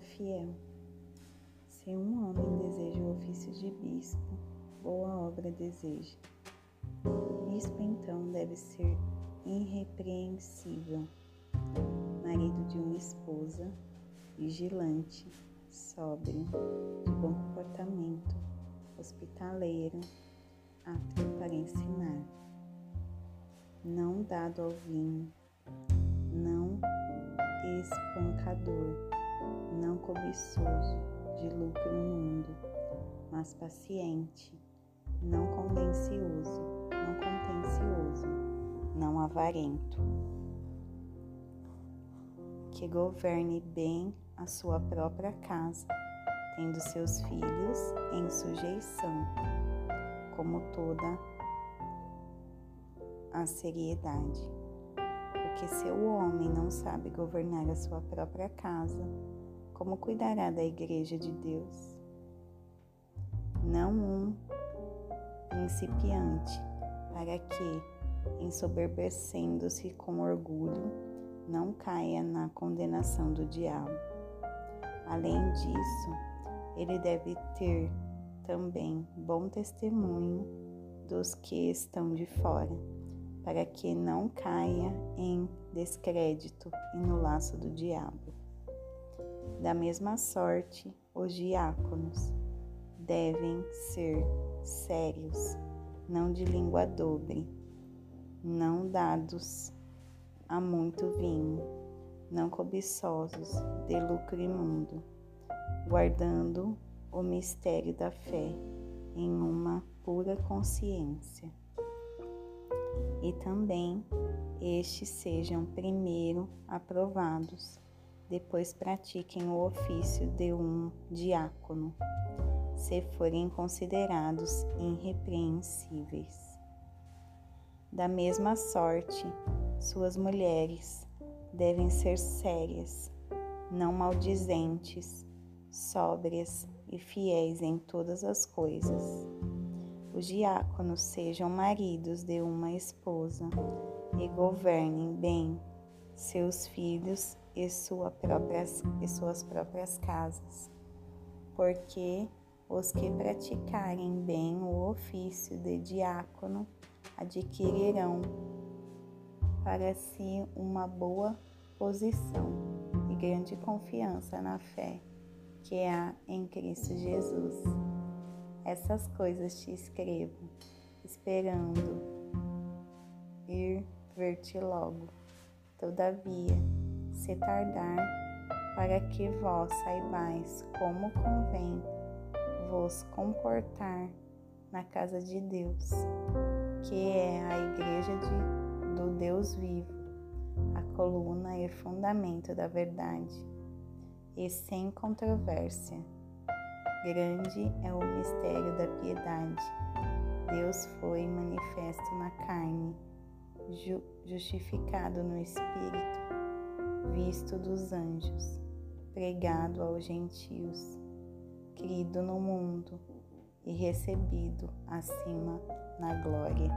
fiel. Se um homem deseja o ofício de bispo, boa obra deseja. Bispo então deve ser irrepreensível, marido de uma esposa, vigilante, sóbrio, de bom comportamento, hospitaleiro, apto para ensinar, não dado ao vinho, não espancador, não cobiçoso de lucro no mundo, mas paciente, não contencioso, não contencioso, não avarento, que governe bem a sua própria casa, tendo seus filhos em sujeição, como toda a seriedade. Porque se o homem não sabe governar a sua própria casa, como cuidará da igreja de Deus? Não um principiante, para que, ensoberbecendo-se com orgulho, não caia na condenação do diabo. Além disso, ele deve ter também bom testemunho dos que estão de fora, para que não caia em descrédito e no laço do diabo. Da mesma sorte, os diáconos devem ser sérios, não de língua dobre, não dados a muito vinho não cobiçosos de lucro imundo, guardando o mistério da fé em uma pura consciência. E também estes sejam primeiro aprovados, depois pratiquem o ofício de um diácono, se forem considerados irrepreensíveis. Da mesma sorte, suas mulheres devem ser sérias, não maldizentes, sóbrias e fiéis em todas as coisas. Os diáconos sejam maridos de uma esposa e governem bem seus filhos e, sua próprias, e suas próprias casas, porque os que praticarem bem o ofício de diácono adquirirão para si uma boa posição e grande confiança na fé que há em Cristo Jesus. Essas coisas te escrevo, esperando ir ver-te logo. Todavia, se tardar, para que vós saibais como convém vos comportar na casa de Deus, que é a igreja de do Deus vivo, a coluna e fundamento da verdade, e sem controvérsia. Grande é o mistério da piedade. Deus foi manifesto na carne, ju justificado no Espírito, visto dos anjos, pregado aos gentios, crido no mundo e recebido acima na glória.